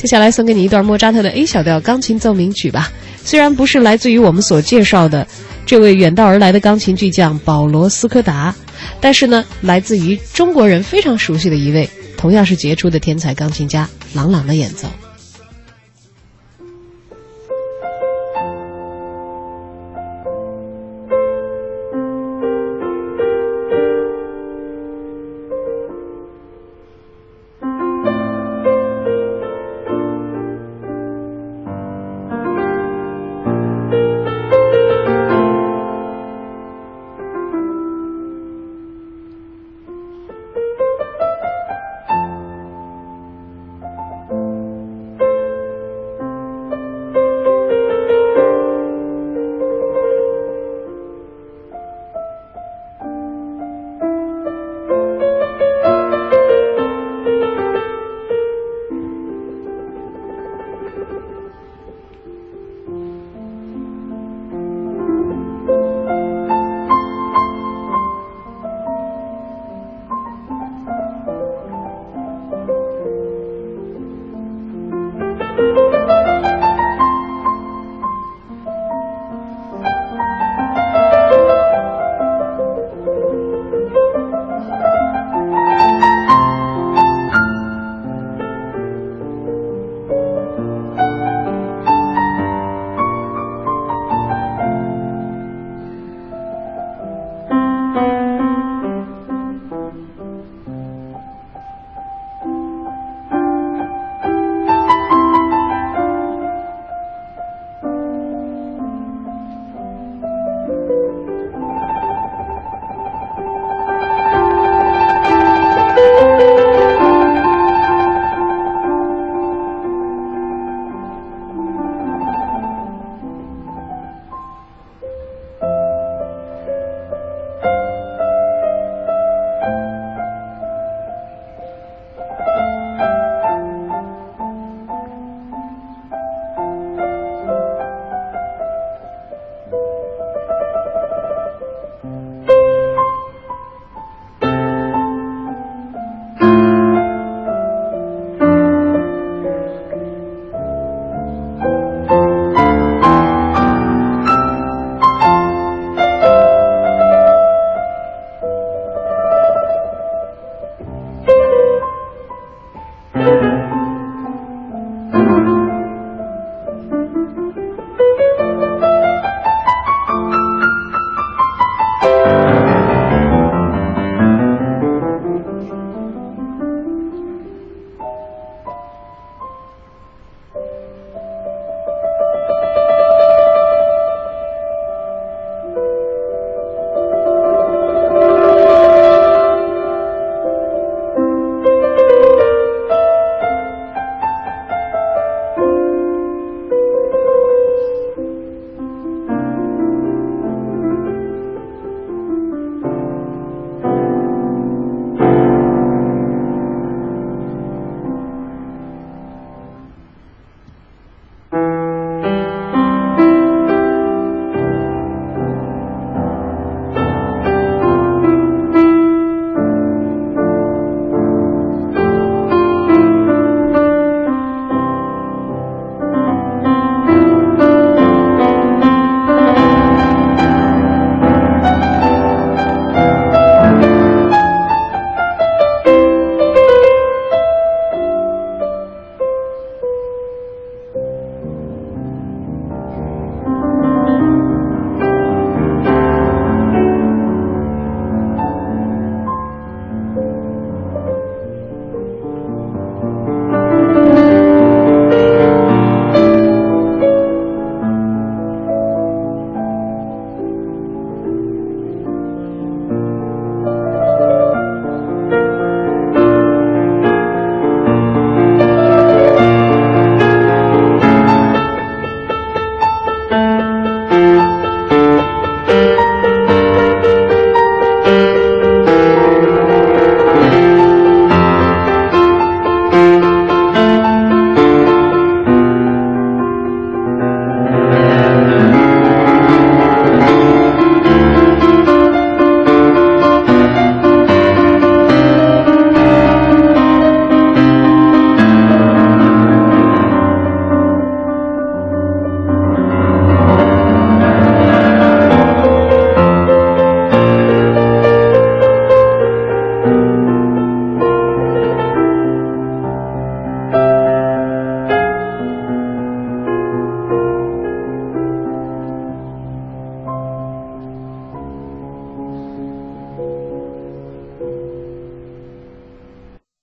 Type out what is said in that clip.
接下来送给你一段莫扎特的 a 小调钢琴奏鸣曲吧。虽然不是来自于我们所介绍的这位远道而来的钢琴巨匠保罗斯科达，但是呢，来自于中国人非常熟悉的一位，同样是杰出的天才钢琴家朗朗的演奏。